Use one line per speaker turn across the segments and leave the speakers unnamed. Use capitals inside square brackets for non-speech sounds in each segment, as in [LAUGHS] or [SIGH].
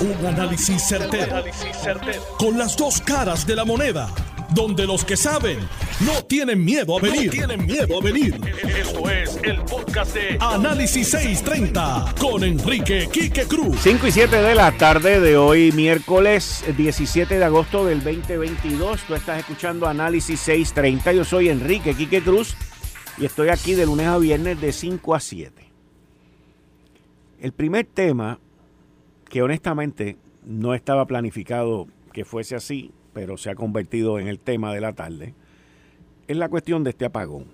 Un análisis certero, Con las dos caras de la moneda. Donde los que saben no tienen miedo a venir. tienen miedo a venir. Esto es el podcast de Análisis 630 con Enrique Quique Cruz.
5 y 7 de la tarde de hoy, miércoles 17 de agosto del 2022. Tú estás escuchando Análisis 630. Yo soy Enrique Quique Cruz y estoy aquí de lunes a viernes de 5 a 7. El primer tema que honestamente no estaba planificado que fuese así, pero se ha convertido en el tema de la tarde, es la cuestión de este apagón.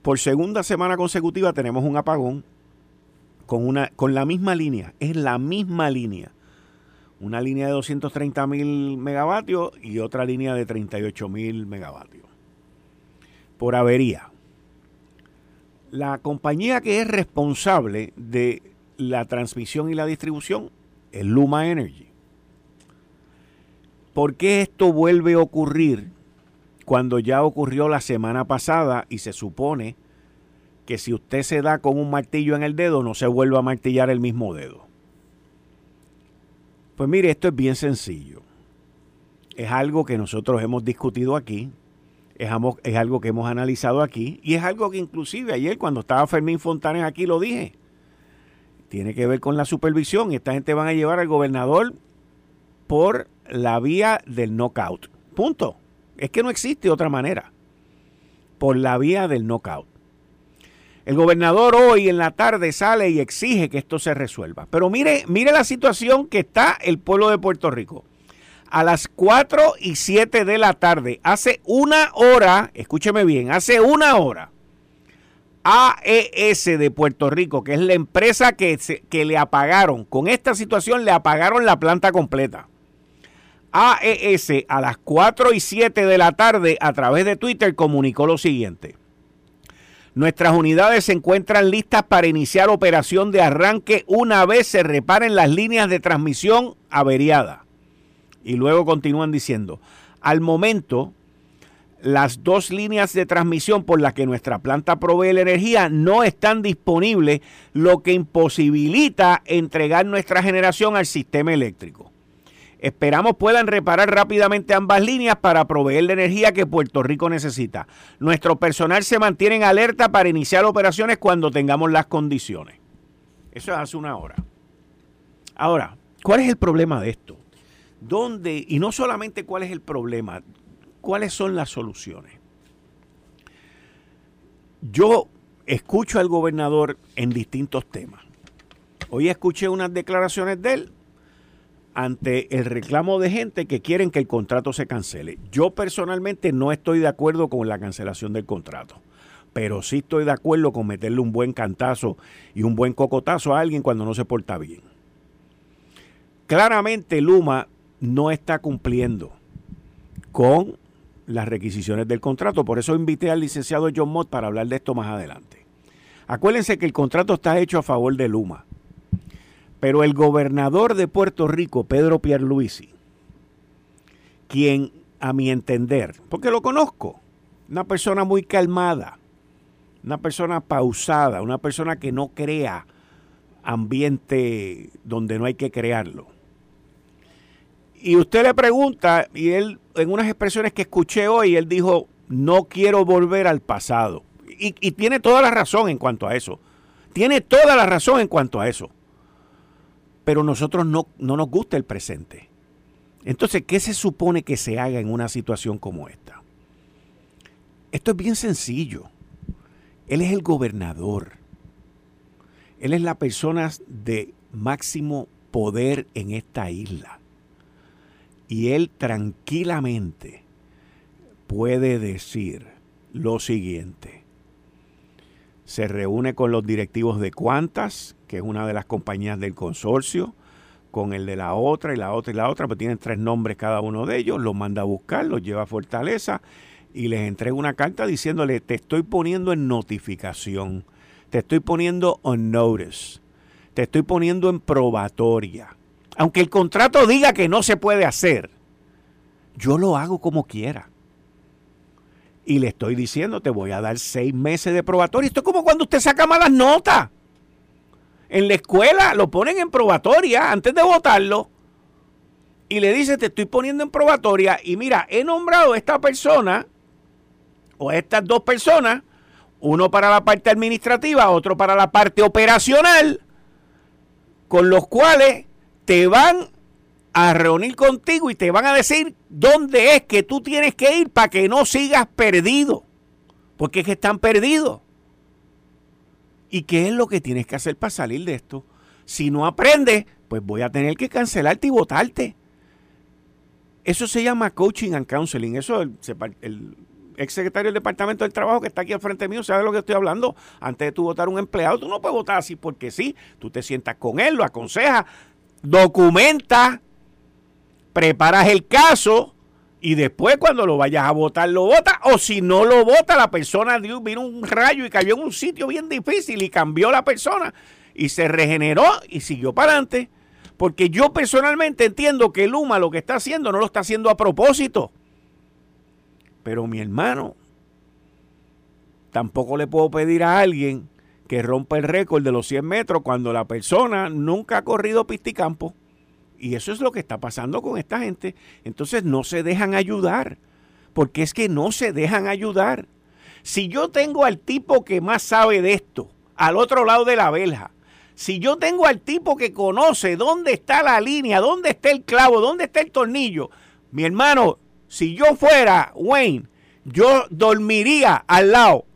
Por segunda semana consecutiva tenemos un apagón con, una, con la misma línea, es la misma línea. Una línea de 230 mil megavatios y otra línea de 38 mil megavatios. Por avería. La compañía que es responsable de la transmisión y la distribución es Luma Energy. ¿Por qué esto vuelve a ocurrir cuando ya ocurrió la semana pasada y se supone que si usted se da con un martillo en el dedo no se vuelve a martillar el mismo dedo? Pues mire, esto es bien sencillo. Es algo que nosotros hemos discutido aquí, es, es algo que hemos analizado aquí y es algo que inclusive ayer cuando estaba Fermín Fontanes aquí lo dije tiene que ver con la supervisión. y Esta gente van a llevar al gobernador por la vía del knockout. Punto. Es que no existe otra manera. Por la vía del knockout. El gobernador hoy en la tarde sale y exige que esto se resuelva. Pero mire, mire la situación que está el pueblo de Puerto Rico. A las 4 y 7 de la tarde, hace una hora, escúcheme bien, hace una hora, AES de Puerto Rico, que es la empresa que, que le apagaron, con esta situación le apagaron la planta completa. AES a las 4 y 7 de la tarde a través de Twitter comunicó lo siguiente. Nuestras unidades se encuentran listas para iniciar operación de arranque una vez se reparen las líneas de transmisión averiadas. Y luego continúan diciendo, al momento las dos líneas de transmisión por las que nuestra planta provee la energía no están disponibles, lo que imposibilita entregar nuestra generación al sistema eléctrico. Esperamos puedan reparar rápidamente ambas líneas para proveer la energía que Puerto Rico necesita. Nuestro personal se mantiene en alerta para iniciar operaciones cuando tengamos las condiciones. Eso es hace una hora. Ahora, ¿cuál es el problema de esto? ¿Dónde? Y no solamente cuál es el problema, ¿Cuáles son las soluciones? Yo escucho al gobernador en distintos temas. Hoy escuché unas declaraciones de él ante el reclamo de gente que quieren que el contrato se cancele. Yo personalmente no estoy de acuerdo con la cancelación del contrato, pero sí estoy de acuerdo con meterle un buen cantazo y un buen cocotazo a alguien cuando no se porta bien. Claramente Luma no está cumpliendo con las requisiciones del contrato. Por eso invité al licenciado John Mott para hablar de esto más adelante. Acuérdense que el contrato está hecho a favor de Luma. Pero el gobernador de Puerto Rico, Pedro Pierluisi, quien a mi entender, porque lo conozco, una persona muy calmada, una persona pausada, una persona que no crea ambiente donde no hay que crearlo y usted le pregunta, y él, en unas expresiones que escuché hoy, él dijo, no quiero volver al pasado. Y, tiene toda la razón en cuanto a eso. Tiene toda la razón en cuanto a eso. Pero nosotros no, no nos gusta el presente. Entonces, ¿qué se supone que se haga en una situación como esta? Esto es bien sencillo. Él es el gobernador. Él es la persona de máximo poder en esta isla y él tranquilamente puede decir lo siguiente. Se reúne con los directivos de Cuantas, que es una de las compañías del consorcio, con el de la otra y la otra y la otra, pero tienen tres nombres cada uno de ellos, los manda a buscar, los lleva a Fortaleza y les entrega una carta diciéndole, te estoy poniendo en notificación, te estoy poniendo on notice, te estoy poniendo en probatoria aunque el contrato diga que no se puede hacer, yo lo hago como quiera. Y le estoy diciendo, te voy a dar seis meses de probatoria. Esto es como cuando usted saca malas notas. en la escuela, lo ponen en probatoria antes de votarlo. Y le dice, te estoy poniendo en probatoria. Y mira, he nombrado a esta persona, o a estas dos personas, uno para la parte administrativa, otro para la parte operacional, con los cuales te van a reunir contigo y te van a decir dónde es que tú tienes que ir para que no sigas perdido. Porque es que están perdidos. ¿Y qué es lo que tienes que hacer para salir de esto? Si no aprendes, pues voy a tener que cancelarte y votarte. Eso se llama coaching and counseling. Eso el, el ex secretario del Departamento del Trabajo que está aquí al frente mío sabe de lo que estoy hablando. Antes de tú votar un empleado, tú no puedes votar así porque sí. Tú te sientas con él, lo aconsejas, documenta, preparas el caso y después cuando lo vayas a votar lo vota o si no lo vota la persona vino un rayo y cayó en un sitio bien difícil y cambió la persona y se regeneró y siguió para adelante. Porque yo personalmente entiendo que Luma lo que está haciendo no lo está haciendo a propósito. Pero mi hermano, tampoco le puedo pedir a alguien que rompa el récord de los 100 metros cuando la persona nunca ha corrido pisticampo. Y eso es lo que está pasando con esta gente. Entonces no se dejan ayudar, porque es que no se dejan ayudar. Si yo tengo al tipo que más sabe de esto, al otro lado de la verja, si yo tengo al tipo que conoce dónde está la línea, dónde está el clavo, dónde está el tornillo, mi hermano, si yo fuera Wayne, yo dormiría al lado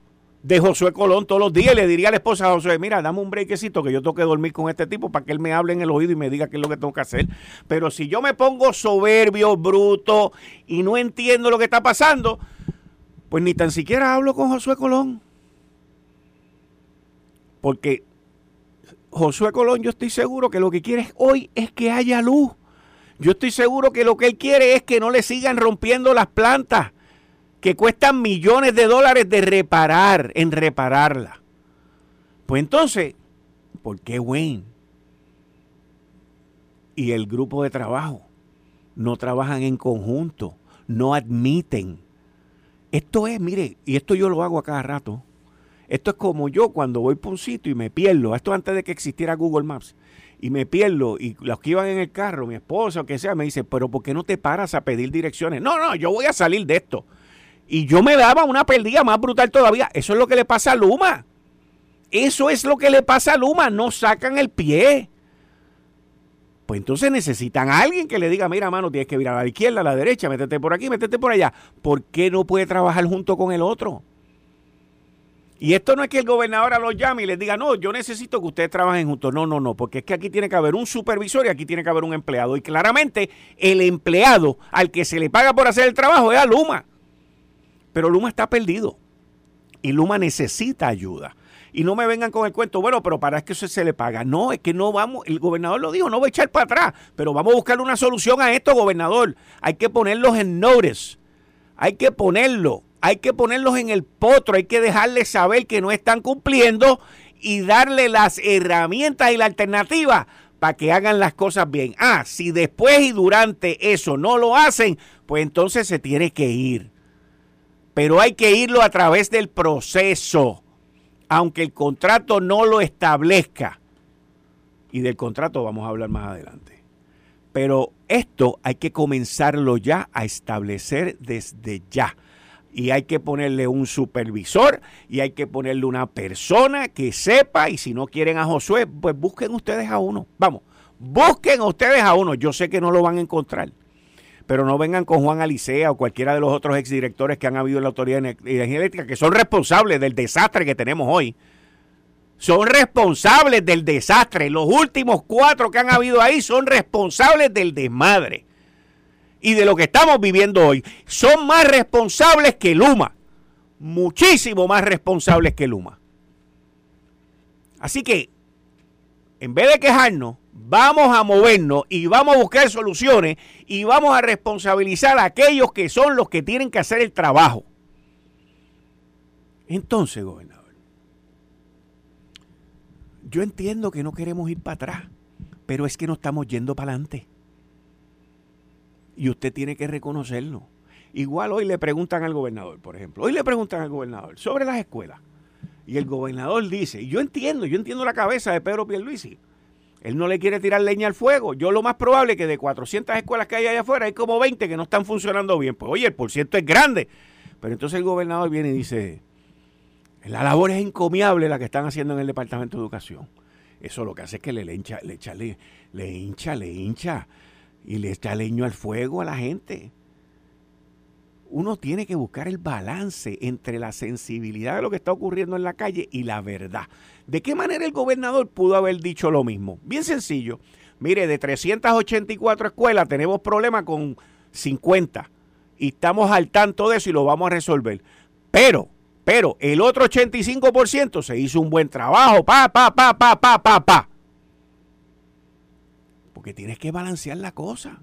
de Josué Colón todos los días y le diría a la esposa Josué, mira, dame un brequecito que yo tengo que dormir con este tipo para que él me hable en el oído y me diga qué es lo que tengo que hacer. Pero si yo me pongo soberbio, bruto y no entiendo lo que está pasando, pues ni tan siquiera hablo con Josué Colón. Porque Josué Colón yo estoy seguro que lo que quiere hoy es que haya luz. Yo estoy seguro que lo que él quiere es que no le sigan rompiendo las plantas que cuestan millones de dólares de reparar, en repararla. Pues entonces, ¿por qué Wayne y el grupo de trabajo no trabajan en conjunto? No admiten. Esto es, mire, y esto yo lo hago a cada rato. Esto es como yo cuando voy por un sitio y me pierdo. Esto antes de que existiera Google Maps. Y me pierdo. Y los que iban en el carro, mi esposa o que sea, me dice, pero ¿por qué no te paras a pedir direcciones? No, no, yo voy a salir de esto. Y yo me daba una perdida más brutal todavía. Eso es lo que le pasa a Luma. Eso es lo que le pasa a Luma. No sacan el pie. Pues entonces necesitan a alguien que le diga, mira, mano, tienes que virar a la izquierda, a la derecha, métete por aquí, métete por allá. ¿Por qué no puede trabajar junto con el otro? Y esto no es que el gobernador lo llame y les diga, no, yo necesito que ustedes trabajen juntos. No, no, no, porque es que aquí tiene que haber un supervisor y aquí tiene que haber un empleado. Y claramente el empleado al que se le paga por hacer el trabajo es a Luma. Pero Luma está perdido y Luma necesita ayuda. Y no me vengan con el cuento, bueno, pero para que eso se le paga. No, es que no vamos, el gobernador lo dijo, no voy a echar para atrás, pero vamos a buscar una solución a esto, gobernador. Hay que ponerlos en notice, hay que ponerlo, hay que ponerlos en el potro, hay que dejarles saber que no están cumpliendo y darle las herramientas y la alternativa para que hagan las cosas bien. Ah, si después y durante eso no lo hacen, pues entonces se tiene que ir pero hay que irlo a través del proceso, aunque el contrato no lo establezca. Y del contrato vamos a hablar más adelante. Pero esto hay que comenzarlo ya a establecer desde ya. Y hay que ponerle un supervisor y hay que ponerle una persona que sepa. Y si no quieren a Josué, pues busquen ustedes a uno. Vamos, busquen ustedes a uno. Yo sé que no lo van a encontrar pero no vengan con Juan Alicea o cualquiera de los otros exdirectores que han habido en la Autoridad de Energía Eléctrica, que son responsables del desastre que tenemos hoy. Son responsables del desastre. Los últimos cuatro que han habido ahí son responsables del desmadre. Y de lo que estamos viviendo hoy. Son más responsables que Luma. Muchísimo más responsables que Luma. Así que, en vez de quejarnos, vamos a movernos y vamos a buscar soluciones y vamos a responsabilizar a aquellos que son los que tienen que hacer el trabajo. Entonces, gobernador, yo entiendo que no queremos ir para atrás, pero es que no estamos yendo para adelante. Y usted tiene que reconocerlo. Igual hoy le preguntan al gobernador, por ejemplo, hoy le preguntan al gobernador sobre las escuelas. Y el gobernador dice, y yo entiendo, yo entiendo la cabeza de Pedro Pierluisi. Él no le quiere tirar leña al fuego. Yo lo más probable es que de 400 escuelas que hay allá afuera hay como 20 que no están funcionando bien. Pues oye, el porciento es grande. Pero entonces el gobernador viene y dice, la labor es encomiable la que están haciendo en el Departamento de Educación. Eso lo que hace es que le, hincha, le, echa, le, le hincha, le hincha y le echa leño al fuego a la gente uno tiene que buscar el balance entre la sensibilidad de lo que está ocurriendo en la calle y la verdad. ¿De qué manera el gobernador pudo haber dicho lo mismo? Bien sencillo. Mire, de 384 escuelas tenemos problemas con 50 y estamos al tanto de eso y lo vamos a resolver. Pero, pero el otro 85% se hizo un buen trabajo, pa, pa, pa, pa, pa, pa, pa. Porque tienes que balancear la cosa.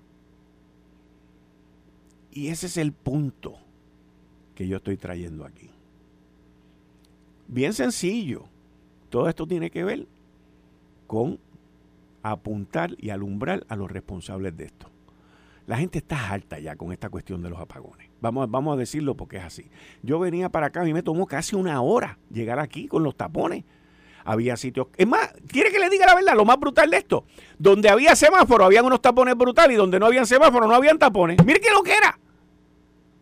Y ese es el punto que yo estoy trayendo aquí. Bien sencillo. Todo esto tiene que ver con apuntar y alumbrar a los responsables de esto. La gente está alta ya con esta cuestión de los apagones. Vamos, vamos a decirlo porque es así. Yo venía para acá, a mí me tomó casi una hora llegar aquí con los tapones. Había sitios. Es más, ¿quiere que le diga la verdad? Lo más brutal de esto. Donde había semáforo, habían unos tapones brutales y donde no habían semáforo, no habían tapones. Mire qué lo que era.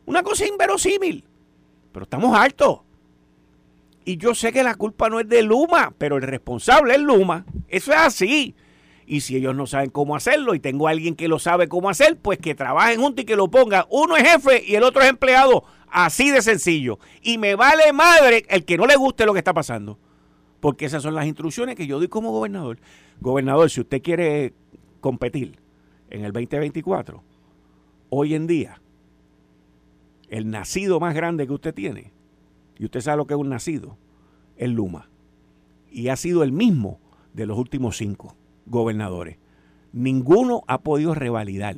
Una cosa inverosímil. Pero estamos altos. Y yo sé que la culpa no es de Luma, pero el responsable es Luma. Eso es así. Y si ellos no saben cómo hacerlo y tengo a alguien que lo sabe cómo hacer, pues que trabajen juntos y que lo pongan. Uno es jefe y el otro es empleado. Así de sencillo. Y me vale madre el que no le guste lo que está pasando. Porque esas son las instrucciones que yo doy como gobernador. Gobernador, si usted quiere competir en el 2024, hoy en día el nacido más grande que usted tiene, y usted sabe lo que es un nacido, es Luma. Y ha sido el mismo de los últimos cinco gobernadores. Ninguno ha podido revalidar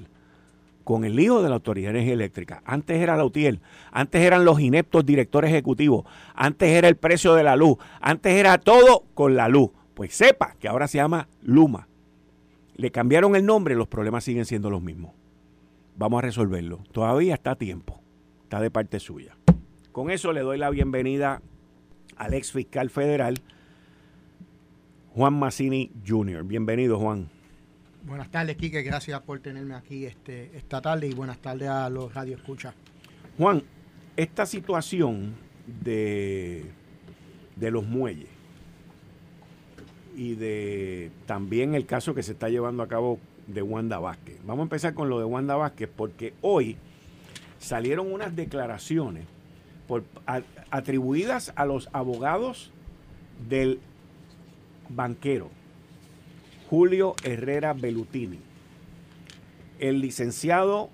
con el hijo de la Autoridad Eléctrica. Antes era la UTIEL, antes eran los ineptos directores ejecutivos, antes era el precio de la luz, antes era todo con la luz. Pues sepa que ahora se llama Luma. Le cambiaron el nombre, los problemas siguen siendo los mismos. Vamos a resolverlo. Todavía está a tiempo está de parte suya. Con eso le doy la bienvenida al ex fiscal federal, Juan Massini Jr. Bienvenido, Juan.
Buenas tardes, Quique. Gracias por tenerme aquí este, esta tarde y buenas tardes a los Radio Escucha.
Juan, esta situación de, de los muelles y de también el caso que se está llevando a cabo de Wanda Vázquez. Vamos a empezar con lo de Wanda Vázquez porque hoy salieron unas declaraciones atribuidas a los abogados del banquero Julio Herrera Belutini. El licenciado,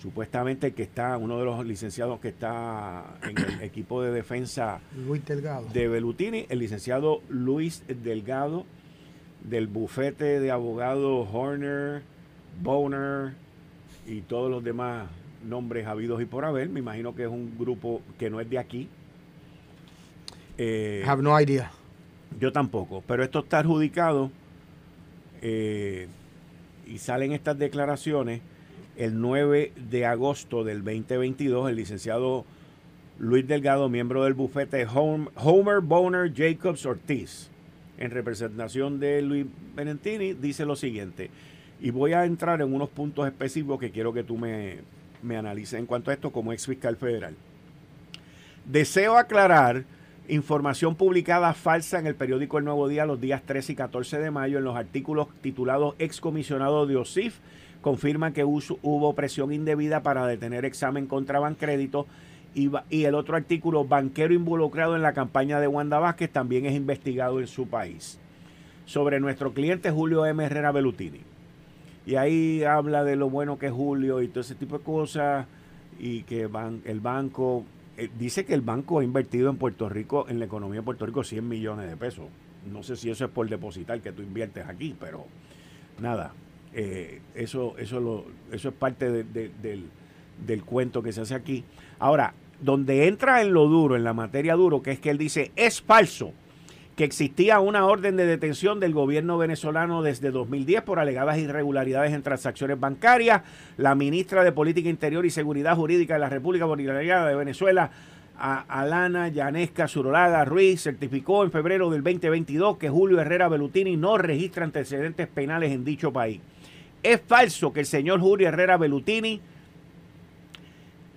supuestamente que está, uno de los licenciados que está en el [COUGHS] equipo de defensa
Luis Delgado.
de Belutini, el licenciado Luis Delgado, del bufete de abogados Horner, Boner y todos los demás nombres habidos y por haber. Me imagino que es un grupo que no es de aquí.
Eh, have no idea.
Yo tampoco, pero esto está adjudicado eh, y salen estas declaraciones el 9 de agosto del 2022. El licenciado Luis Delgado, miembro del bufete Homer Boner Jacobs Ortiz, en representación de Luis Benentini, dice lo siguiente. Y voy a entrar en unos puntos específicos que quiero que tú me, me analice en cuanto a esto como ex fiscal federal. Deseo aclarar información publicada falsa en el periódico El Nuevo Día los días 13 y 14 de mayo en los artículos titulados Excomisionado de OSIF confirma que hubo presión indebida para detener examen contra Bancrédito y, el otro artículo Banquero involucrado en la campaña de Wanda Vázquez también es investigado en su país. Sobre nuestro cliente Julio M. Herrera Belutini y ahí habla de lo bueno que es Julio y todo ese tipo de cosas y que el banco eh, dice que el banco ha invertido en Puerto Rico, en la economía de Puerto Rico, 100 millones de pesos. No sé si eso es por depositar que tú inviertes aquí, pero nada, eh, eso, eso, lo, eso es parte del cuento que se hace aquí. Ahora, donde entra en lo duro, en la materia duro, que es que él dice, es falso que existía una orden de detención del gobierno venezolano desde 2010 por alegadas irregularidades en transacciones bancarias. La ministra de Política Interior y Seguridad Jurídica de la República Bolivariana de Venezuela Alana Yanesca Surolaga Ruiz certificó en febrero del 2022 que Julio Herrera Belutini no registra antecedentes penales en dicho país. Es falso que el señor Julio Herrera Belutini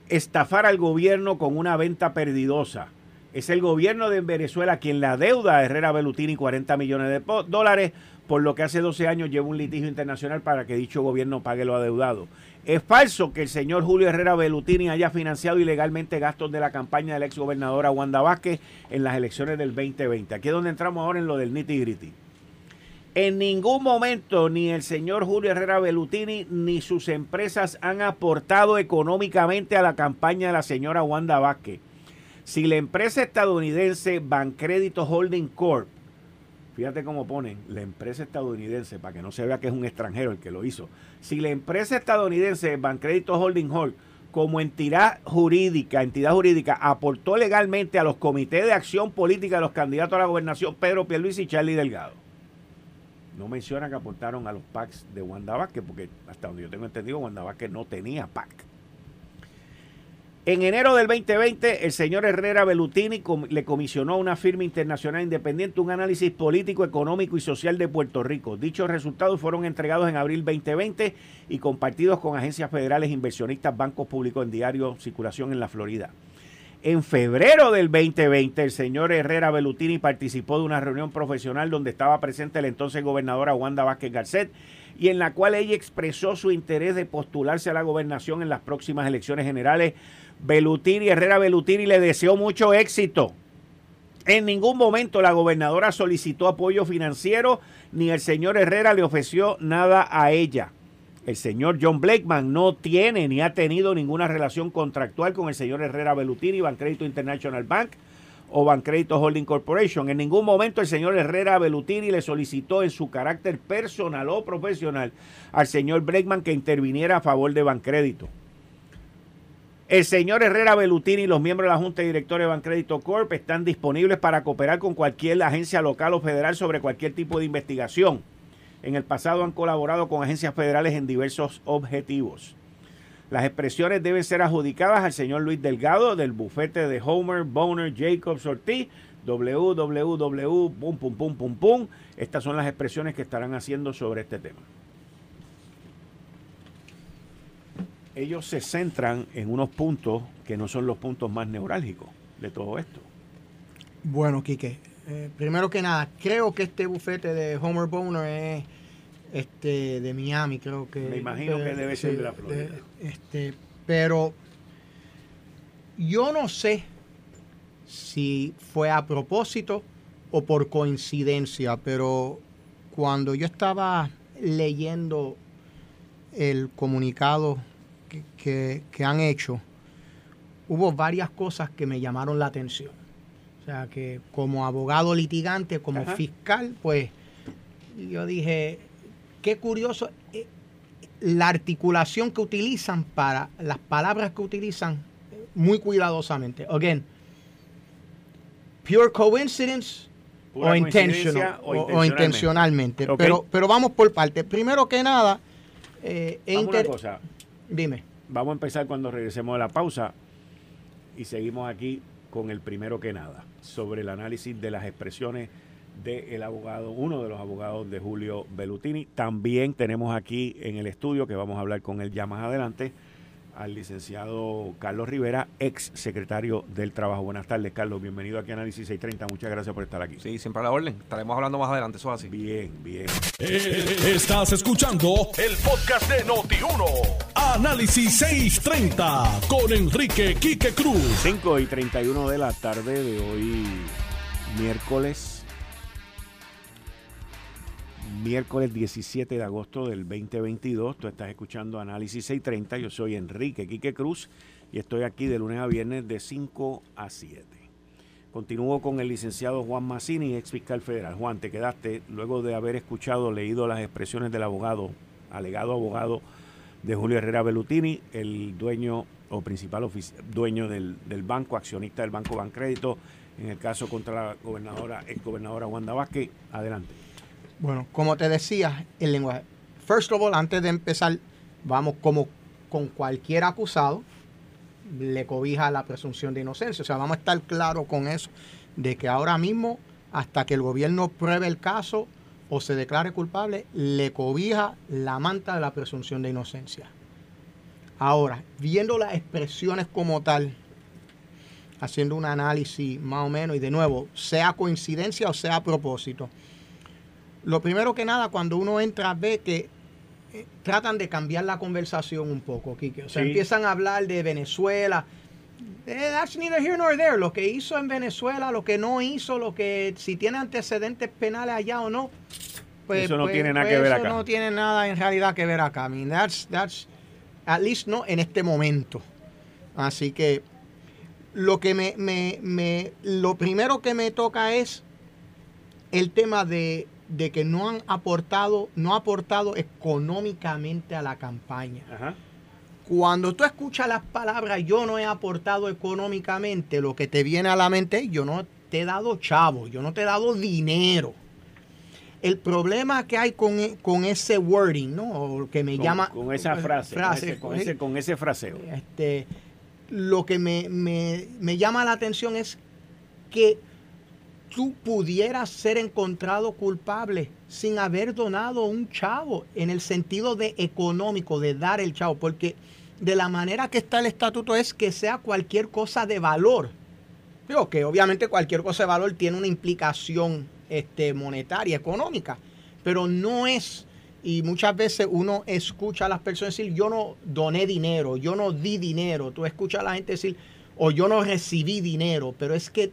estafara al gobierno con una venta perdidosa. Es el gobierno de Venezuela quien la deuda a Herrera Belutini 40 millones de dólares, por lo que hace 12 años lleva un litigio internacional para que dicho gobierno pague lo adeudado. Es falso que el señor Julio Herrera Belutini haya financiado ilegalmente gastos de la campaña de la exgobernadora Wanda Vázquez en las elecciones del 2020. Aquí es donde entramos ahora en lo del nitty gritty. En ningún momento ni el señor Julio Herrera Belutini ni sus empresas han aportado económicamente a la campaña de la señora Wanda Vázquez. Si la empresa estadounidense Bancrédito Holding Corp, fíjate cómo ponen, la empresa estadounidense, para que no se vea que es un extranjero el que lo hizo, si la empresa estadounidense Bancrédito Holding Corp como entidad jurídica, entidad jurídica, aportó legalmente a los comités de acción política de los candidatos a la gobernación Pedro Pierluisi y Charlie Delgado no menciona que aportaron a los PACs de Wanda Vázquez, porque hasta donde yo tengo entendido, Wanda Vázquez no tenía PAC. En enero del 2020, el señor Herrera Belutini le comisionó a una firma internacional independiente un análisis político, económico y social de Puerto Rico. Dichos resultados fueron entregados en abril 2020 y compartidos con agencias federales, inversionistas, bancos públicos en diario circulación en la Florida. En febrero del 2020, el señor Herrera Belutini participó de una reunión profesional donde estaba presente la entonces gobernadora Wanda Vázquez Garcet y en la cual ella expresó su interés de postularse a la gobernación en las próximas elecciones generales. Belutini, Herrera Belutini le deseó mucho éxito. En ningún momento la gobernadora solicitó apoyo financiero ni el señor Herrera le ofreció nada a ella el señor John Blakeman no tiene ni ha tenido ninguna relación contractual con el señor Herrera Belutini, Bancrédito International Bank o Bancrédito Holding Corporation. En ningún momento el señor Herrera Belutini le solicitó en su carácter personal o profesional al señor Blakeman que interviniera a favor de Bancrédito. El señor Herrera Belutini y los miembros de la Junta de Directores de Bancrédito Corp están disponibles para cooperar con cualquier agencia local o federal sobre cualquier tipo de investigación en el pasado han colaborado con agencias federales en diversos objetivos. Las expresiones deben ser adjudicadas al señor Luis Delgado del bufete de Homer, Boner, Jacobs, Ortiz, www. Pum, pum, pum, pum, pum. Estas son las expresiones que estarán haciendo sobre este tema. Ellos se centran en unos puntos que no son los puntos más neurálgicos de todo esto.
Bueno, Quique, eh, primero que nada, creo que este bufete de Homer Boner es este, de Miami, creo que.
Me imagino que debe ser de la Florida.
este, pero yo no sé si fue a propósito o por coincidencia, pero cuando yo estaba leyendo el comunicado que, han hecho, hubo varias cosas que me llamaron la atención. O sea, que como abogado litigante, como fiscal, pues yo dije, qué curioso eh, la articulación que utilizan para las palabras que utilizan muy cuidadosamente. Again, pure coincidence o, intentional, o, intencionalmente. Pero, pero vamos por parte. Primero que nada,
eh, una cosa.
Dime.
Vamos a empezar cuando regresemos de la pausa y seguimos aquí con el primero que nada, sobre el análisis de las expresiones del abogado, uno de los abogados de Julio Belutini. También tenemos aquí en el estudio, que vamos a hablar con él ya más adelante, al licenciado Carlos Rivera, ex secretario del Trabajo. Buenas tardes, Carlos. Bienvenido aquí a Análisis 630. Muchas gracias por estar aquí.
Sí, siempre a la orden. Estaremos hablando más adelante, eso es así.
Bien, bien.
Eh, estás escuchando el podcast de Noti1. Análisis 630 con Enrique Quique Cruz.
5 y 31 de la tarde de hoy, miércoles miércoles 17 de agosto del 2022. Tú estás escuchando Análisis 630. Yo soy Enrique Quique Cruz y estoy aquí de lunes a viernes de 5 a 7. Continúo con el licenciado Juan Massini, ex fiscal federal. Juan, te quedaste luego de haber escuchado, leído las expresiones del abogado, alegado abogado de Julio Herrera Belutini, el dueño o principal dueño del, banco, accionista del Banco Bancrédito, en el caso contra la gobernadora, ex gobernadora Wanda Vázquez. Adelante.
Bueno, como te decía, el lenguaje. First of all, antes de empezar, vamos como con cualquier acusado, le cobija la presunción de inocencia. O sea, vamos a estar claros con eso, de que ahora mismo, hasta que el gobierno pruebe el caso o se declare culpable, le cobija la manta de la presunción de inocencia. Ahora, viendo las expresiones como tal, haciendo un análisis más o menos, y de nuevo, sea coincidencia o sea propósito. Lo primero que nada, cuando uno entra, ve que eh, tratan de cambiar la conversación un poco, Kike. O sea, empiezan a hablar de Venezuela. Eh, that's neither here nor there. Lo que hizo en Venezuela, lo que no hizo, lo que si tiene antecedentes penales allá o no.
Pues, eso no pues, tiene nada pues que ver acá.
Eso no tiene nada en realidad que ver acá. I mean, that's, that's, at least no en este momento. Así que lo que me, me, me, lo primero que me toca es el tema de, de, que no han aportado, no ha aportado económicamente a la campaña. Cuando tú escuchas las palabras yo no he aportado económicamente, lo que te viene a la mente es yo no te he dado chavo, yo no te he dado dinero. El problema que hay con, con ese wording, ¿no? que me llama...
Con esa frase, con, ese, con, ese, fraseo.
Este, lo que me, llama la atención es que tú pudieras ser encontrado culpable sin haber donado un chavo en el sentido de económico, de dar el chavo, porque de la manera que está el estatuto es que sea cualquier cosa de valor. Digo que obviamente cualquier cosa de valor tiene una implicación este, monetaria, económica, pero no es y muchas veces uno escucha a las personas decir, yo no doné dinero, yo no di dinero. Tú escuchas a la gente decir, o yo no recibí dinero, pero es que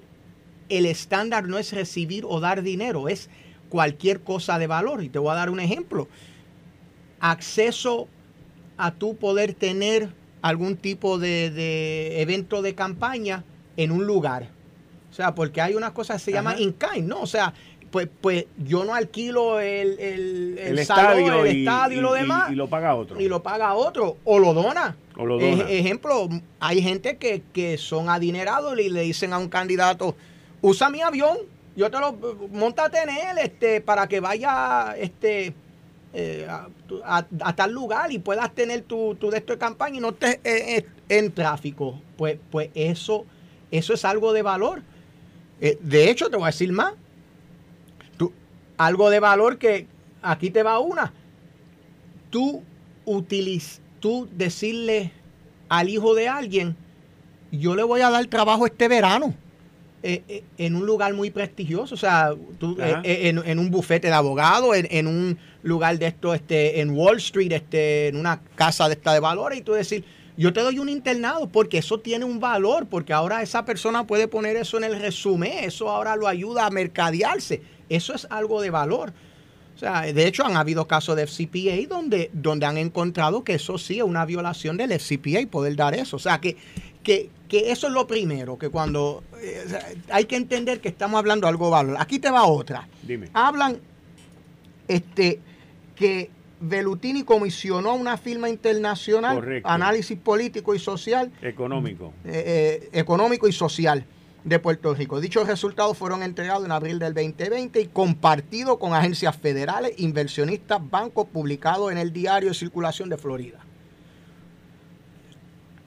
el estándar no es recibir o dar dinero, es cualquier cosa de valor. Y te voy a dar un ejemplo. Acceso a tu poder tener algún tipo de, evento de campaña en un lugar. O sea, porque hay unas cosas que se llama in kind, ¿no? O sea, pues, pues yo no alquilo el, el,
el, estadio,
el estadio y, lo demás.
Y, lo paga otro.
Y lo paga otro. O lo dona. O lo dona. ejemplo, hay gente que, son adinerados y le dicen a un candidato, usa mi avión, yo te lo, montate en él este, para que vaya este, eh, a, tal lugar y puedas tener tu, tu de esto de campaña y no estés en, tráfico. Pues, pues eso, eso es algo de valor. Eh, de hecho, te voy a decir más algo de valor que aquí te va una. Tú utiliz, tú decirle al hijo de alguien, yo le voy a dar trabajo este verano. Eh, eh, en un lugar muy prestigioso, o sea, tú, eh, en, un bufete de abogados, en, un lugar de esto, este, en Wall Street, este, en una casa de esta de valores, y tú decir, yo te doy un internado porque eso tiene un valor, porque ahora esa persona puede poner eso en el resumen, eso ahora lo ayuda a mercadearse. Eso es algo de valor. O sea, de hecho han habido casos de FCPA donde, donde han encontrado que eso sí es una violación del FCPA poder dar eso. O sea, que, que, eso es lo primero, que cuando eh, hay que entender que estamos hablando de algo valor. Aquí te va otra.
Dime.
Hablan este, que Velutini comisionó una firma internacional, análisis político y social.
Económico.
Eh, eh, económico y social de Puerto Rico. Dichos resultados fueron entregados en abril del 2020 y compartidos con agencias federales, inversionistas, bancos, publicados en el diario de circulación de Florida.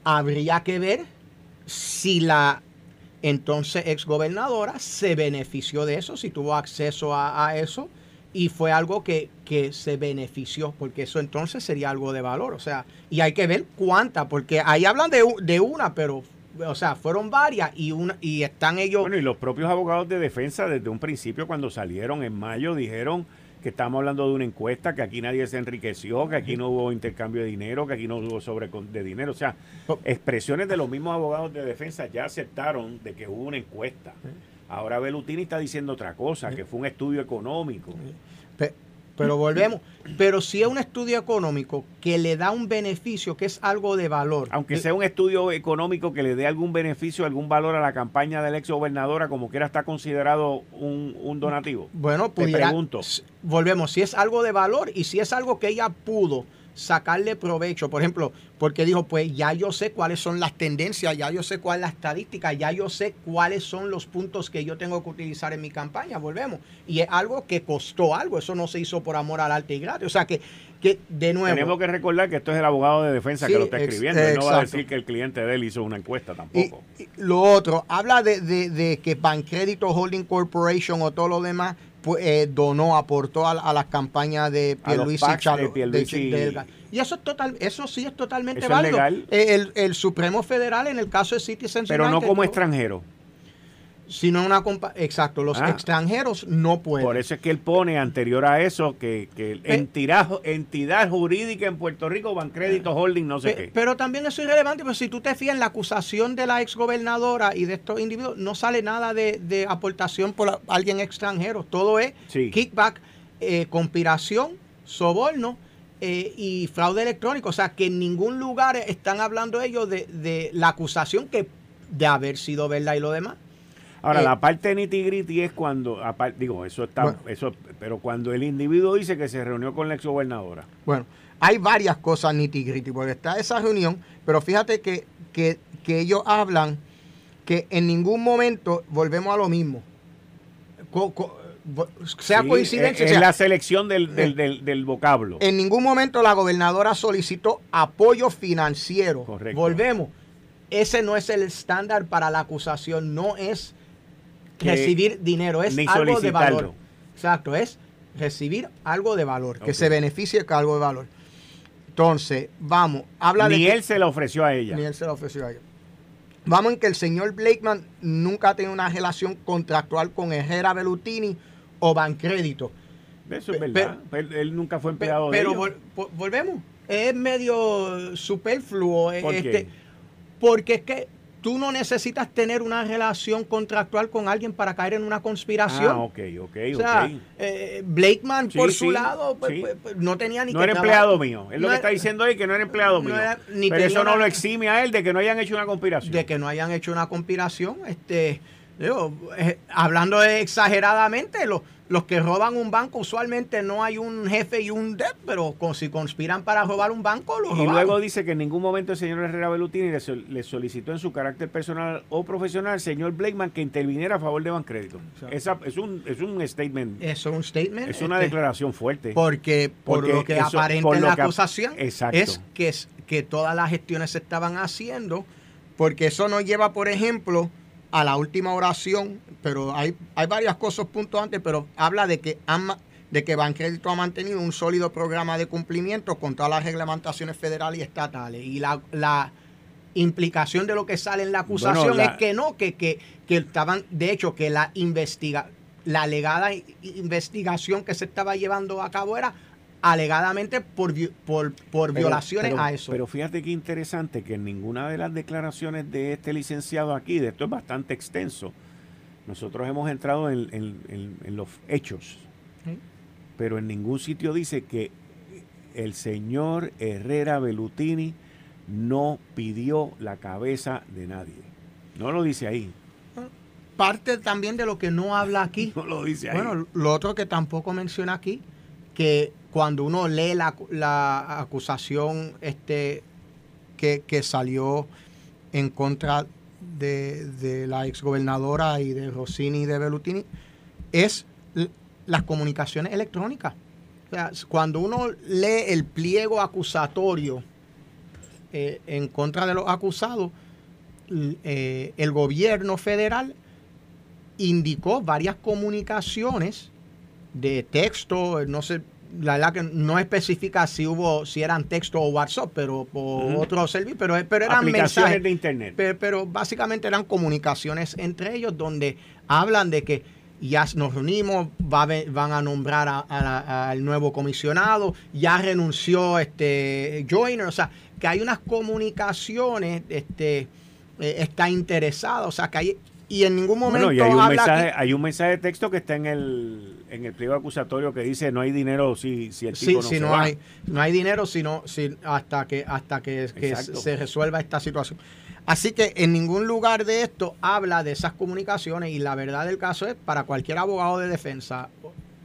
Habría que ver si la entonces exgobernadora se benefició de eso, si tuvo acceso a, eso y fue algo que, se benefició, porque eso entonces sería algo de valor. O sea, y hay que ver cuánta, porque ahí hablan de, de una, pero o sea, fueron varias y una y están ellos.
Bueno, y los propios abogados de defensa desde un principio cuando salieron en mayo dijeron que estamos hablando de una encuesta, que aquí nadie se enriqueció, que aquí no hubo intercambio de dinero, que aquí no hubo sobre de dinero. O sea, expresiones de los mismos abogados de defensa ya aceptaron de que hubo una encuesta. Ahora Belutini está diciendo otra cosa, que fue un estudio económico.
Pero volvemos. Pero si es un estudio económico que le da un beneficio, que es algo de valor.
Aunque sea un estudio económico que le dé algún beneficio, algún valor a la campaña de la ex gobernadora, como quiera está considerado un, donativo.
Bueno, pues pregunto. Volvemos, si es algo de valor y si es algo que ella pudo sacarle provecho. Por ejemplo, porque dijo, pues ya yo sé cuáles son las tendencias, ya yo sé cuál es la estadística, ya yo sé cuáles son los puntos que yo tengo que utilizar en mi campaña. Volvemos. Y es algo que costó algo, eso no se hizo por amor al arte y gratis. O sea que que de nuevo.
Tenemos que recordar que esto es el abogado de defensa que lo está escribiendo. Él no va a decir que el cliente de él hizo una encuesta tampoco.
Y, lo otro, habla de, de, de que Bancrédito Holding Corporation o todo lo demás eh, donó, aportó a, las campañas de Pierluisi y Chalo. y eso es total, eso sí es totalmente válido. Eh, el, Supremo Federal en el caso de Citizens
Pero no como extranjero
sino una exacto los ah. extranjeros no pueden.
Por eso es que él pone anterior a eso que, que entidad, entidad jurídica en Puerto Rico Bancrédito Holding no sé qué.
pero también eso es irrelevante pero si tú te fías en la acusación de la exgobernadora y de estos individuos no sale nada de, aportación por alguien extranjero. Todo es kickback eh, conspiración soborno eh, y fraude electrónico. O sea que en ningún lugar están hablando ellos de, de la acusación que de haber sido verdad y lo demás
Ahora, eh, la parte de nitty es cuando, digo, eso está, eso, pero cuando el individuo dice que se reunió con la exgobernadora.
Bueno, hay varias cosas nitty porque está esa reunión, pero fíjate que, que, ellos hablan que en ningún momento volvemos a lo mismo. sea coincidencia.
Es, la selección del, del, del, vocablo.
En ningún momento la gobernadora solicitó apoyo financiero. Correcto. Volvemos. Ese no es el estándar para la acusación, no es recibir dinero, es algo de valor. Exacto, es recibir algo de valor, que se beneficie con algo de valor. Entonces, vamos, habla
de... Ni él se lo ofreció a ella.
Ni él se lo ofreció a ella. Vamos en que el señor Blakeman nunca ha tenido una relación contractual con Herrera Bellutini o Bancrédito.
Eso es verdad. él, nunca fue empleado
pero,
de
Pero volvemos. Es medio superfluo. este, Porque es que tú no necesitas tener una relación contractual con alguien para caer en una conspiración. Ah,
ok, ok,
o sea, eh, Blakeman, por su lado, pues, pues, pues, no tenía ni
no era empleado mío. Es lo que está diciendo ahí, que no era empleado mío. Pero eso no lo exime a él de que no hayan hecho una conspiración.
De que no hayan hecho una conspiración. Este, digo, eh, hablando exageradamente, lo los que roban un banco usualmente no hay un jefe y un debt, pero si conspiran para robar un banco, lo
Y luego dice que en ningún momento el señor Herrera Belutini le, solicitó en su carácter personal o profesional al señor Blakeman que interviniera a favor de Bancrédito. Esa, es, un, es un statement.
Eso es un statement.
Es una este, declaración fuerte.
Porque, por lo que aparenta en la acusación es que, que todas las gestiones se estaban haciendo, porque eso nos lleva, por ejemplo, a la última oración, pero hay, hay varias cosas puntos antes, pero habla de que han, de que ha mantenido un sólido programa de cumplimiento con todas las reglamentaciones federales y estatales. Y la, la implicación de lo que sale en la acusación es que no, que, que, que, estaban, de hecho, que la investiga, la alegada investigación que se estaba llevando a cabo era alegadamente por, por, por violaciones a eso.
Pero fíjate qué interesante que en ninguna de las declaraciones de este licenciado aquí, de esto es bastante extenso, nosotros hemos entrado en, los hechos, pero en ningún sitio dice que el señor Herrera Belutini no pidió la cabeza de nadie. No lo dice ahí.
Parte también de lo que no habla aquí. [LAUGHS]
No lo dice ahí.
Bueno, lo otro que tampoco menciona aquí, que cuando uno lee la, acusación este, que, salió en contra de, la exgobernadora y de Rossini y de Bellutini, es las comunicaciones electrónicas. Cuando uno lee el pliego acusatorio eh, en contra de los acusados, eh, el gobierno federal indicó varias comunicaciones de texto, no sé, la verdad que no especifica si hubo, si eran texto o WhatsApp, pero por otro servicio, pero, pero eran mensajes
de internet.
Pero, básicamente eran comunicaciones entre ellos donde hablan de que ya nos reunimos, va van a nombrar al nuevo comisionado, ya renunció este Joyner, o sea, que hay unas comunicaciones, este, eh, está interesado, o sea, que hay y en ningún momento
hay un mensaje, hay un mensaje de texto que está en el en el pliego acusatorio que dice no hay dinero si, si el tipo no,
si no hay no hay dinero sino si, hasta que hasta que, se resuelva esta situación. Así que en ningún lugar de esto habla de esas comunicaciones y la verdad del caso es para cualquier abogado de defensa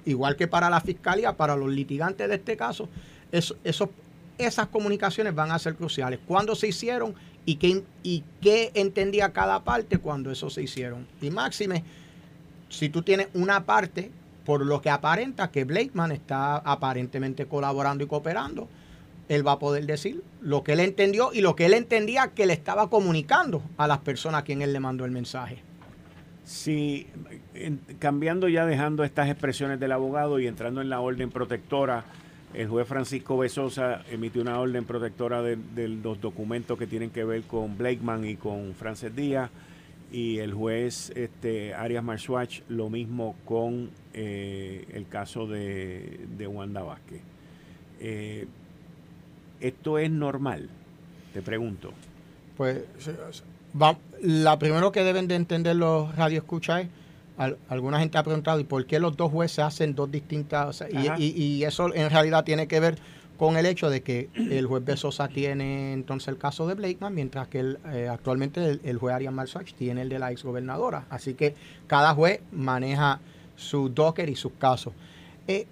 igual que para la fiscalía para los litigantes de este caso eso, esas comunicaciones van a ser cruciales. Cuándo se hicieron y qué, y qué entendía cada parte cuando eso se hicieron y máxime si tú tienes una parte por lo que aparenta que Blakeman está aparentemente colaborando y cooperando, él va a poder decir lo que él entendió y lo que él entendía que le estaba comunicando a las personas a quien él le mandó el mensaje.
Sí, cambiando ya, dejando estas expresiones del abogado y entrando en la orden protectora, el juez Francisco Besosa emitió una orden protectora de, los documentos que tienen que ver con Blakeman y con Frances Díaz y el juez este, Arias Marswatch lo mismo con eh, el caso de, Wanda Vázquez. Eh, ¿Esto es normal? Te pregunto.
Pues va, la primero que deben de entender los radioescuchas es, alguna gente ha preguntado, ¿y por qué los dos jueces hacen dos distintas? y, eso en realidad tiene que ver con el hecho de que el juez Besosa tiene entonces el caso de Blakeman, mientras que eh, actualmente el, juez Arias Marsach tiene el de la exgobernadora. Así que cada juez maneja su docker y sus casos. Eh,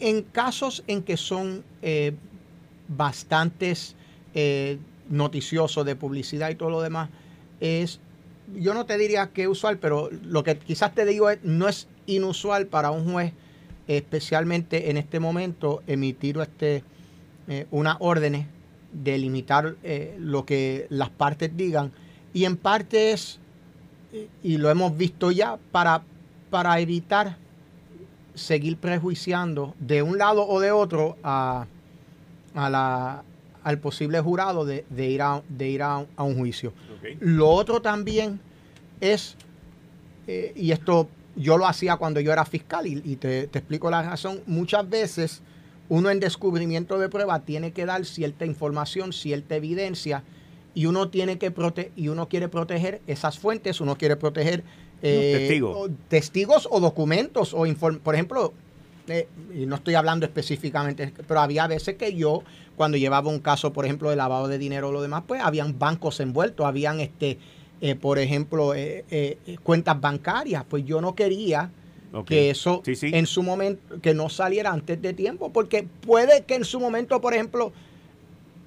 en casos en que son eh, bastantes noticiosos de publicidad y todo lo demás, es, yo no te diría que usual, pero lo que quizás te digo es, no es inusual para un juez, especialmente en este momento, emitir este eh, unas órdenes de limitar eh, lo que las partes digan. Y en parte es, y lo hemos visto ya, para, para evitar seguir prejuiciando de un lado o de otro a, la, al posible jurado de, ir, a, de ir a, un juicio. Lo otro también es, y esto yo lo hacía cuando yo era fiscal y, te, te, explico la razón, muchas veces uno en descubrimiento de prueba tiene que dar cierta información, cierta evidencia y uno tiene que prote y uno quiere proteger esas fuentes, uno quiere proteger
eh,
testigos. O, documentos o por ejemplo, eh, y no estoy hablando específicamente, pero había veces que yo cuando llevaba un caso, por ejemplo, de lavado de dinero o lo demás, pues habían bancos envueltos, habían este, eh, por ejemplo, cuentas bancarias, pues yo no quería que eso en su momento, que no saliera antes de tiempo, porque puede que en su momento, por ejemplo,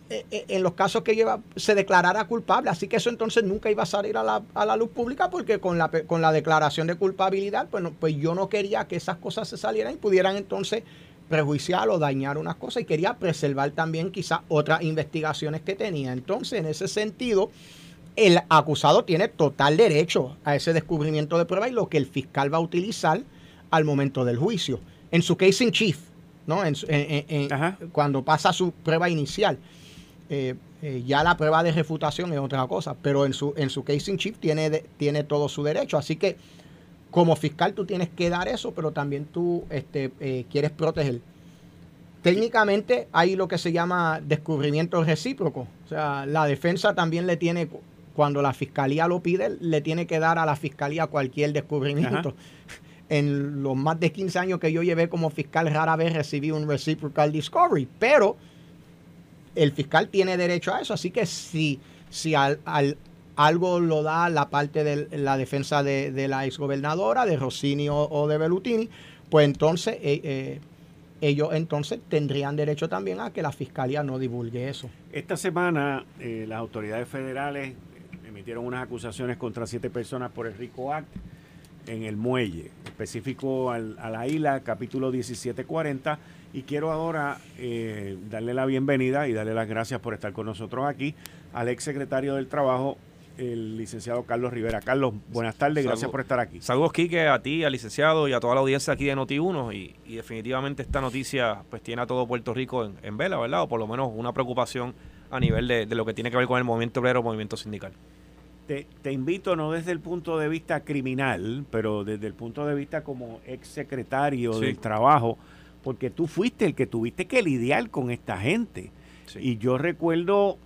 eh, eh, en los casos que lleva, se declarara culpable, así que eso entonces nunca iba a salir a la, a la luz pública, porque con la, con la declaración de culpabilidad, pues, pues yo no quería que esas cosas se salieran y pudieran entonces prejuiciar o dañar unas cosas y quería preservar también quizás otras investigaciones que tenía. Entonces, en ese sentido, el acusado tiene total derecho a ese descubrimiento de prueba y lo que el fiscal va a utilizar al momento del juicio. En su case in chief, ¿no? En, cuando pasa su prueba inicial. Eh, eh, ya la prueba de refutación es otra cosa, pero en su, en su case in chief tiene, tiene todo su derecho. Así que como fiscal tú tienes que dar eso, pero también tú este, eh, quieres proteger. Técnicamente hay lo que se llama descubrimiento recíproco. O sea, la defensa también le tiene, cuando la fiscalía lo pide, le tiene que dar a la fiscalía cualquier descubrimiento [LAUGHS] en los más de 15 años que yo llevé como fiscal, rara vez recibí un reciprocal discovery, pero el fiscal tiene derecho a eso, así que si, si al, algo lo da la parte de la defensa de, la exgobernadora, de Rossini o, de Bellutini, pues entonces eh, eh, ellos entonces tendrían derecho también a que la fiscalía no divulgue eso.
Esta semana eh, las autoridades federales emitieron unas acusaciones contra siete personas por el RICO Act en el muelle, específico a la isla, capítulo 1740. Y quiero ahora darle la bienvenida y darle las gracias por estar con nosotros aquí al ex secretario del Trabajo, el licenciado Carlos Rivera. Carlos, buenas tardes, gracias por estar aquí.
Saludos, Quique, a ti, al licenciado y a toda la audiencia aquí de Noti1. Y, definitivamente esta noticia pues tiene a todo Puerto Rico en, vela, ¿verdad? O por lo menos una preocupación a nivel de, de, lo que tiene que ver con el movimiento obrero, movimiento sindical
te, invito, no desde el punto de vista criminal, pero desde el punto de vista como ex secretario del trabajo, porque tú fuiste el que tuviste que lidiar con esta gente. Y yo recuerdo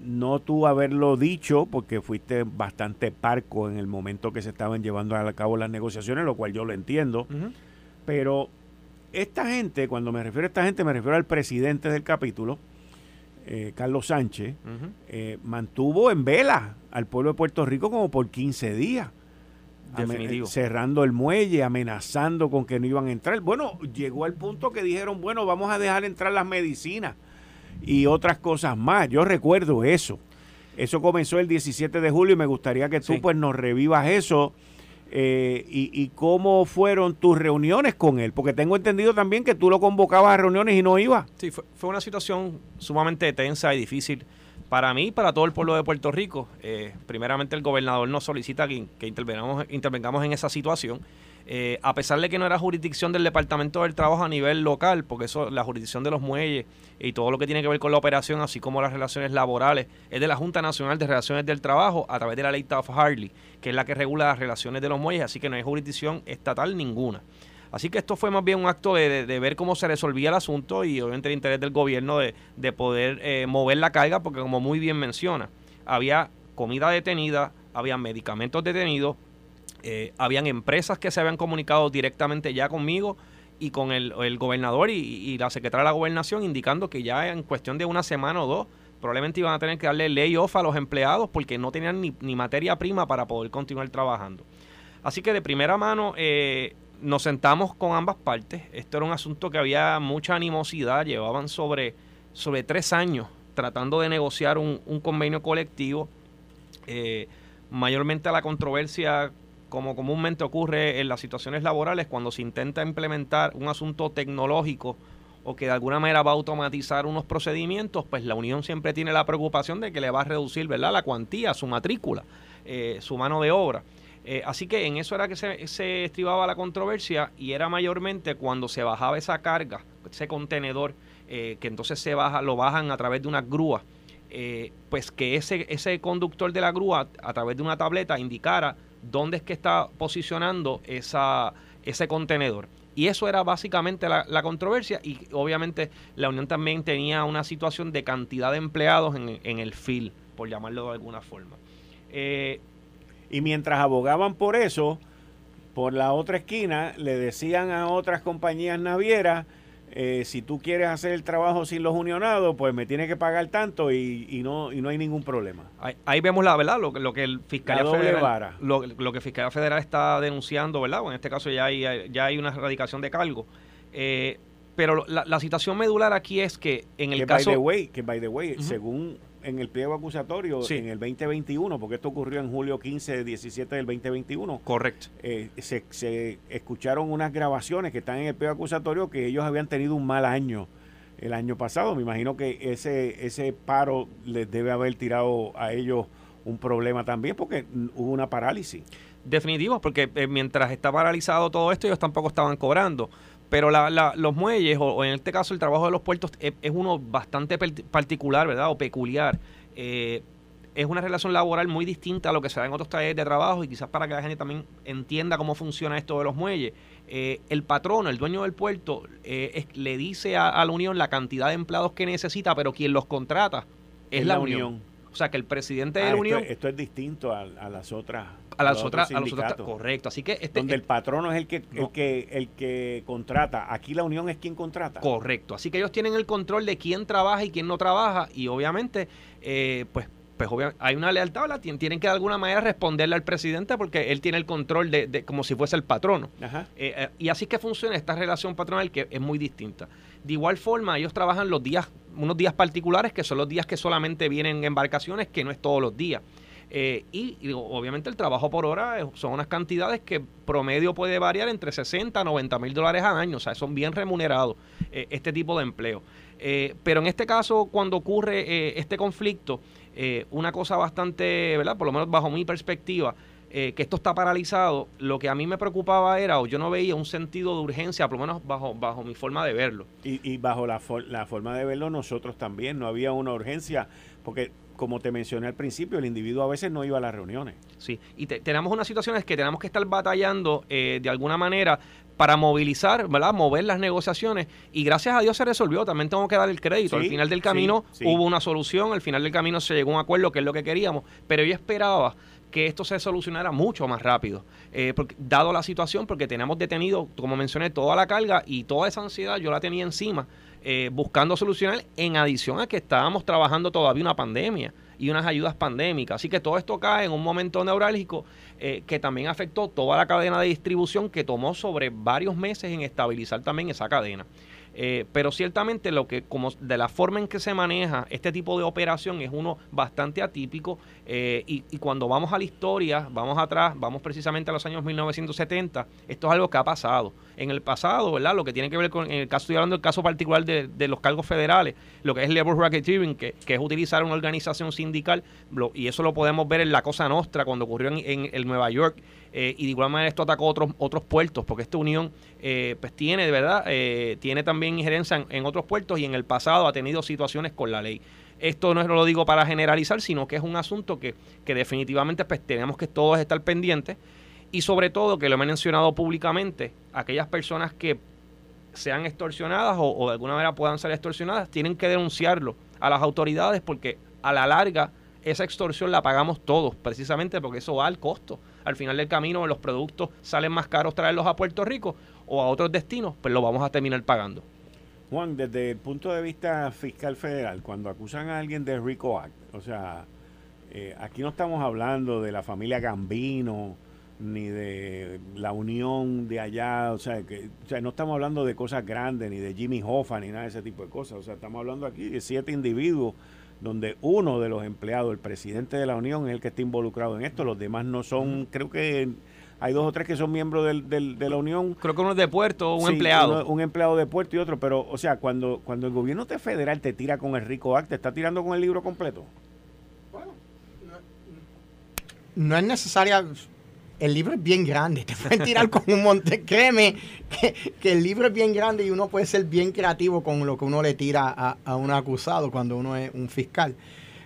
no tú haberlo dicho, porque fuiste bastante parco en el momento que se estaban llevando a cabo las negociaciones, lo cual yo lo entiendo. Pero esta gente, cuando me refiero a esta gente, me refiero al presidente del capítulo, eh, Carlos Sánchez, eh, mantuvo en vela al pueblo de Puerto Rico como por 15 días. cerrando el muelle, amenazando con que no iban a entrar. Bueno, llegó al punto que dijeron, bueno, vamos a dejar entrar las medicinas y otras cosas más. Yo recuerdo eso. Eso comenzó el 17 de julio y me gustaría que tú pues nos revivas eso eh, y, cómo fueron tus reuniones con él, porque tengo entendido también que tú lo convocabas a reuniones y no iba.
Sí, fue, una situación sumamente tensa y difícil para mí y para todo el pueblo de Puerto Rico. Eh, primeramente el gobernador nos solicita que, que intervengamos, intervengamos en esa situación. Eh, a pesar de que no era jurisdicción del Departamento del Trabajo a nivel local, porque eso, la jurisdicción de los muelles y todo lo que tiene que ver con la operación, así como las relaciones laborales, es de la Junta Nacional de Relaciones del Trabajo a través de la ley Taft Harley, que es la que regula las relaciones de los muelles, así que no hay jurisdicción estatal ninguna. Así que esto fue más bien un acto de, ver cómo se resolvía el asunto y obviamente el interés del gobierno de, poder eh, mover la carga, porque como muy bien menciona, había comida detenida, había medicamentos detenidos, eh, habían empresas que se habían comunicado directamente ya conmigo y con el, gobernador y, la secretaria de la gobernación indicando que ya en cuestión de una semana o dos probablemente iban a tener que darle lay off a los empleados porque no tenían ni, materia prima para poder continuar trabajando. Así que de primera mano eh, nos sentamos con ambas partes. Esto era un asunto que había mucha animosidad, llevaban sobre, sobre tres años tratando de negociar un, convenio colectivo. Eh, mayormente la controversia como comúnmente ocurre en las situaciones laborales, cuando se intenta implementar un asunto tecnológico o que de alguna manera va a automatizar unos procedimientos, pues la Unión siempre tiene la preocupación de que le va a reducir ¿verdad? la cuantía, su matrícula, eh, su mano de obra. Eh, así que en eso era que se, estribaba la controversia y era mayormente cuando se bajaba esa carga, ese contenedor, eh, que entonces se baja, lo bajan a través de una grúa, pues que ese, ese conductor de la grúa a través de una tableta indicara dónde es que está posicionando esa, ese contenedor. Y eso era básicamente la, controversia y obviamente la Unión también tenía una situación de cantidad de empleados en, el FIL, por llamarlo de alguna forma.
Eh, y mientras abogaban por eso, por la otra esquina le decían a otras compañías navieras, eh, si tú quieres hacer el trabajo sin los unionados, pues me tienes que pagar tanto y, no y no hay ningún problema.
Ahí, vemos la verdad, lo, lo que el fiscal federal, lo, lo, que Fiscalía Federal está denunciando, ¿verdad? en este caso ya hay, ya hay una erradicación de cargo. Eh, pero la, situación medular aquí es que en el caso...
By the way, que by the way, según en el pliego acusatorio en el 2021, porque esto ocurrió en julio 15, 17 del 2021.
Correcto.
Eh, se, escucharon unas grabaciones que están en el pliego acusatorio que ellos habían tenido un mal año el año pasado. Me imagino que ese, ese paro les debe haber tirado a ellos un problema también porque hubo una parálisis.
Definitivo, porque eh, mientras está paralizado todo esto, ellos tampoco estaban cobrando. Pero los muelles, o, en este caso el trabajo de los puertos, es, uno bastante particular, ¿verdad? O peculiar. Eh, es una relación laboral muy distinta a lo que se da en otros talleres de trabajo y quizás para que la gente también entienda cómo funciona esto de los muelles. Eh, el patrono, el dueño del puerto, eh, le dice a, la Unión la cantidad de empleados que necesita, pero quien los contrata es, la, Unión. Sea, que el presidente de ah, la Unión...
Esto es distinto a, las otras...
A las otras, a los otras, correcto. Así que
este, donde el patrono es el que, el que el que contrata. Aquí la Unión es quien contrata.
Correcto. Así que ellos tienen el control de quién trabaja y quién no trabaja y obviamente, eh, pues pues hay una lealtad, tienen que de alguna manera responderle al presidente porque él tiene el control de, como si fuese el patrono. Eh, eh, y así que funciona esta relación patronal que es muy distinta. De igual forma, ellos trabajan los días, unos días particulares que son los días que solamente vienen embarcaciones, que no es todos los días. Eh, y, obviamente el trabajo por hora son unas cantidades que promedio puede variar entre 60 a 90 mil dólares al año, o sea, son bien remunerados este tipo de empleo. pero en este caso, cuando ocurre este conflicto, eh, una cosa bastante, ¿verdad? Por lo menos bajo mi perspectiva, eh, que esto está paralizado, lo que a mí me preocupaba era, o yo no veía un sentido de urgencia, por lo menos bajo, bajo mi forma de verlo.
Y, bajo la, la forma de verlo nosotros también, no había una urgencia, porque como te mencioné al principio, el individuo a veces no iba a las reuniones.
Sí, y tenemos una situación es que tenemos que estar batallando eh, de alguna manera para movilizar, ¿verdad? Mover las negociaciones y gracias a Dios se resolvió. También tengo que dar el crédito. al final del camino hubo una solución, al final del camino se llegó a un acuerdo que es lo que queríamos, pero yo esperaba que esto se solucionara mucho más rápido, eh, dado la situación, porque tenemos detenido, como mencioné, toda la carga y toda esa ansiedad yo la tenía encima, eh, buscando solucionar en adición a que estábamos trabajando todavía una pandemia y unas ayudas pandémicas. Así que todo esto cae en un momento neurálgico eh, que también afectó toda la cadena de distribución que tomó sobre varios meses en estabilizar también esa cadena. Eh, pero ciertamente lo que, como de la forma en que se maneja este tipo de operación es uno bastante atípico eh, y, cuando vamos a la historia, vamos atrás, vamos precisamente a los años 1970, esto es algo que ha pasado. En el pasado, ¿verdad? Lo que tiene que ver con, en el caso, estoy hablando del caso particular de, los cargos federales, lo que es labor racketeering, que, que es utilizar una organización sindical, y eso lo podemos ver en la Cosa Nostra cuando ocurrió en, en Nueva York eh, y de igual manera esto atacó otros otros puertos, porque esta unión eh, pues tiene, de verdad, eh, tiene también injerencia en, otros puertos y en el pasado ha tenido situaciones con la ley. Esto no lo digo para generalizar, sino que es un asunto que, que definitivamente pues tenemos que todos estar pendientes y sobre todo, que lo he mencionado públicamente, aquellas personas que sean extorsionadas o, de alguna manera puedan ser extorsionadas, tienen que denunciarlo a las autoridades porque a la larga esa extorsión la pagamos todos, precisamente porque eso va al costo al final del camino los productos salen más caros traerlos a Puerto Rico o a otros destinos, pues lo vamos a terminar pagando.
Juan, desde el punto de vista fiscal federal, cuando acusan a alguien de RICO Act, o sea, eh, aquí no estamos hablando de la familia Gambino, ni de la unión de allá, o sea, que, o sea, no estamos hablando de cosas grandes, ni de Jimmy Hoffa, ni nada de ese tipo de cosas, o sea, estamos hablando aquí de siete individuos donde uno de los empleados, el presidente de la Unión, es el que está involucrado en esto, los demás no son, creo que hay dos o tres que son miembros del, de la Unión.
Creo que uno es de puerto, un empleado.
un empleado de puerto y otro, pero, o sea, cuando, cuando el gobierno federal te tira con el Rico Act, ¿te está tirando con el libro completo? Bueno,
no, no es necesaria el libro es bien grande, [LAUGHS] te pueden tirar con un monte. Créeme que, el libro es bien grande y uno puede ser bien creativo con lo que uno le tira a, un acusado cuando uno es un fiscal.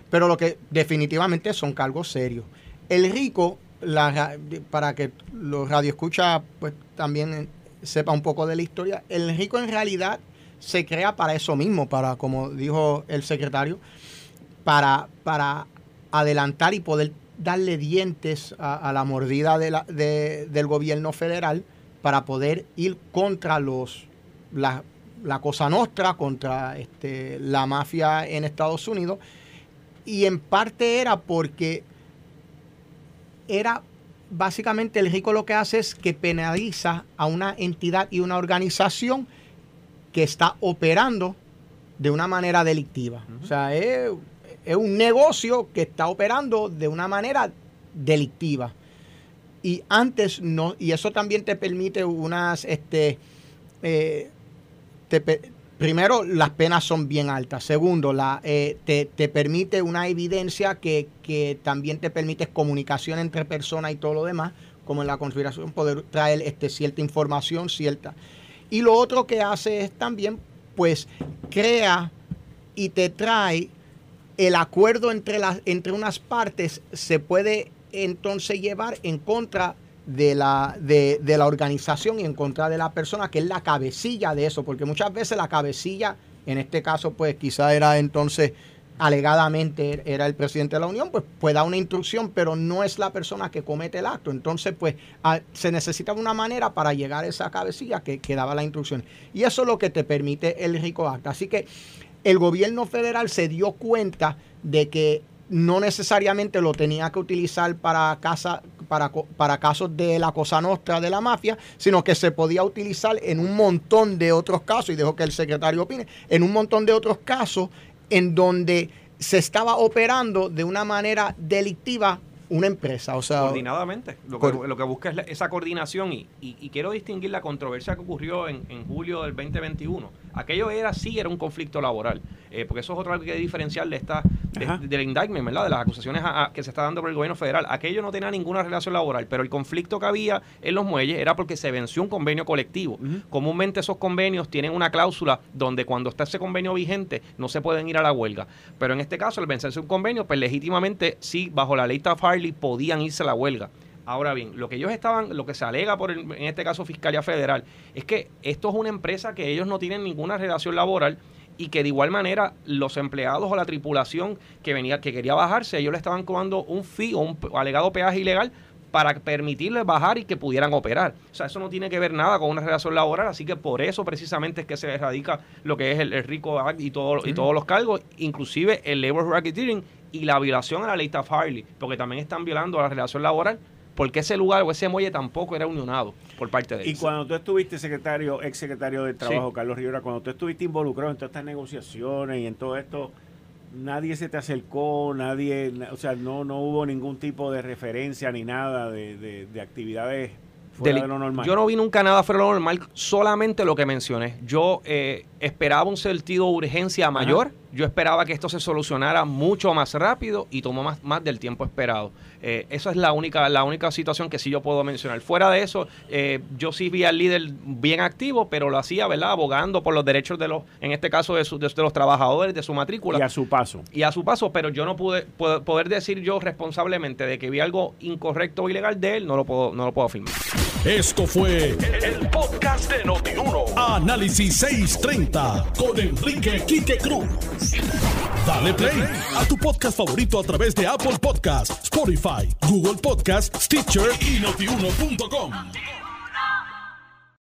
Pero lo que definitivamente son cargos serios. El rico, para que los radioescuchas pues, también sepa un poco de la historia, el rico en realidad se crea para eso mismo, para, como dijo el secretario, para, para adelantar y poder darle dientes a, la mordida de del gobierno federal para poder ir contra los la, cosa nostra, contra este, la mafia en Estados Unidos. Y en parte era porque era básicamente el rico lo que hace es que penaliza a una entidad y una organización que está operando de una manera delictiva. O sea, es es un negocio que está operando de una manera delictiva. Y antes no, y eso también te permite unas, este, eh, primero, las penas son bien altas. Segundo, la, eh, te, permite una evidencia que, que, también te permite comunicación entre personas y todo lo demás, como en la conspiración, poder traer este, cierta información, cierta. Y lo otro que hace es también, pues, crea y te trae el acuerdo entre, las, entre unas partes se puede entonces llevar en contra de la, de, la organización y en contra de la persona que es la cabecilla de eso, porque muchas veces la cabecilla, en este caso pues quizá era entonces alegadamente era el presidente de la Unión, pues puede dar una instrucción, pero no es la persona que comete el acto. Entonces, pues se necesita una manera para llegar a esa cabecilla que, que, daba la instrucción. Y eso es lo que te permite el RICO Act. Así que el gobierno federal se dio cuenta de que no necesariamente lo tenía que utilizar para, casa, para, para casos de la cosa nostra de la mafia, sino que se podía utilizar en un montón de otros casos, y dejo que el secretario opine, en un montón de otros casos en donde se estaba operando de una manera delictiva una empresa. O sea,
Coordinadamente. Lo que, lo que busca es esa coordinación y, y, quiero distinguir la controversia que ocurrió en, en julio del 2021 Aquello era sí era un conflicto laboral, eh, porque eso es otra que diferencial de esta del indictment, ¿verdad? De las acusaciones que se está dando por el gobierno federal. Aquello no tenía ninguna relación laboral, pero el conflicto que había en los muelles era porque se venció un convenio colectivo. Comúnmente esos convenios tienen una cláusula donde cuando está ese convenio vigente no se pueden ir a la huelga. Pero en este caso, el vencerse un convenio, pues legítimamente sí, bajo la ley Taft Harley podían irse a la huelga. Ahora bien, lo que ellos estaban, lo que se alega por en este caso Fiscalía Federal, es que esto es una empresa que ellos no tienen ninguna relación laboral y que de igual manera los empleados o la tripulación que venía, que quería bajarse, ellos le estaban cobrando un fee o un alegado peaje ilegal para permitirles bajar y que pudieran operar. O sea, eso no tiene que ver nada con una relación laboral, así que por eso precisamente es que se erradica lo que es el, RICO Act y, todo, y todos los cargos, inclusive el Labor Racketeering y la violación a la ley Taft Harley, porque también están violando a la relación laboral porque ese lugar o ese muelle tampoco era unionado por parte de
ellos. Y cuando tú estuviste secretario, ex secretario de Trabajo, Carlos Rivera, cuando tú estuviste involucrado en todas estas negociaciones y en todo esto, nadie se te acercó, nadie, o sea, no, no hubo ningún tipo de referencia ni nada de, de actividades
yo no vi nunca nada fuera de lo normal, solamente lo que mencioné. Yo eh, esperaba un sentido de urgencia mayor. Yo esperaba que esto se solucionara mucho más rápido y tomó más, más del tiempo esperado. Eh, esa es la única, la única situación que sí yo puedo mencionar. Fuera de eso, eh, yo sí vi al líder bien activo, pero lo hacía, ¿verdad? Abogando por los derechos de los, en este caso, de, de, los trabajadores, de su matrícula.
Y a su paso.
Y a su paso, pero yo no pude poder decir yo responsablemente de que vi algo incorrecto o ilegal de él, no lo puedo, no lo puedo afirmar.
Esto fue el, podcast de Notiuno. Análisis 630 con Enrique Quique Cruz. Dale play a tu podcast favorito a través de Apple Podcasts, Spotify, Google Podcasts, Stitcher y notiuno.com.